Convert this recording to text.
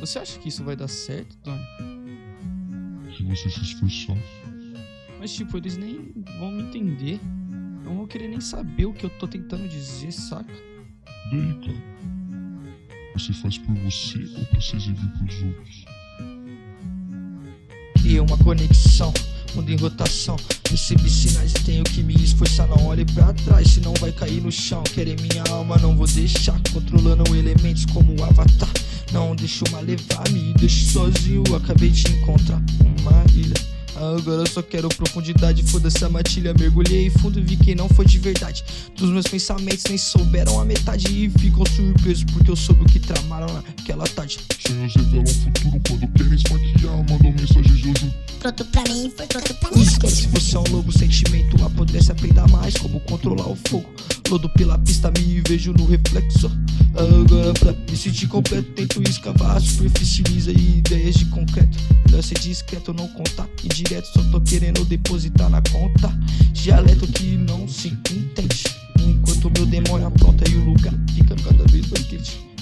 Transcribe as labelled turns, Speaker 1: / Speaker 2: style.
Speaker 1: Você acha que isso vai dar certo, Tony?
Speaker 2: Se você se esforçar.
Speaker 1: Mas, tipo, eles nem vão me entender. Não vão querer nem saber o que eu tô tentando dizer, saca?
Speaker 2: Daí, cara? Você faz por você ou pra se exibir pros outros?
Speaker 3: Criei uma conexão, mundo em rotação. Recebi sinais e tenho que me esforçar. Não olhe pra trás, senão vai cair no chão. Querem minha alma, não vou deixar. Controlando Não deixo uma levar, me deixo sozinho. Acabei de encontrar uma ilha. Agora eu só quero profundidade, foda-se a matilha Mergulhei fundo e vi que não foi de verdade. Dos meus pensamentos nem souberam a metade. E ficam surpresos porque eu soube o que tramaram naquela tarde.
Speaker 2: Sonhos revelam o futuro quando querem esfaquear Mandam mensagem Jojo
Speaker 4: Pronto pra mim, foi pronto pra mim.
Speaker 3: Esquece, você é um lobo, sentimento apodrece Aprenda mais como controlar o fogo. Lodo pela pista, me vejo no reflexo Agora pra me sentir completo Tento escavar a e ideias de concreto. Melhor ser discreto, não contar indireto Só tô querendo depositar na conta. Dialeto que não se entende Enquanto meu demônio apronta e o lugar fica cada vez mais quente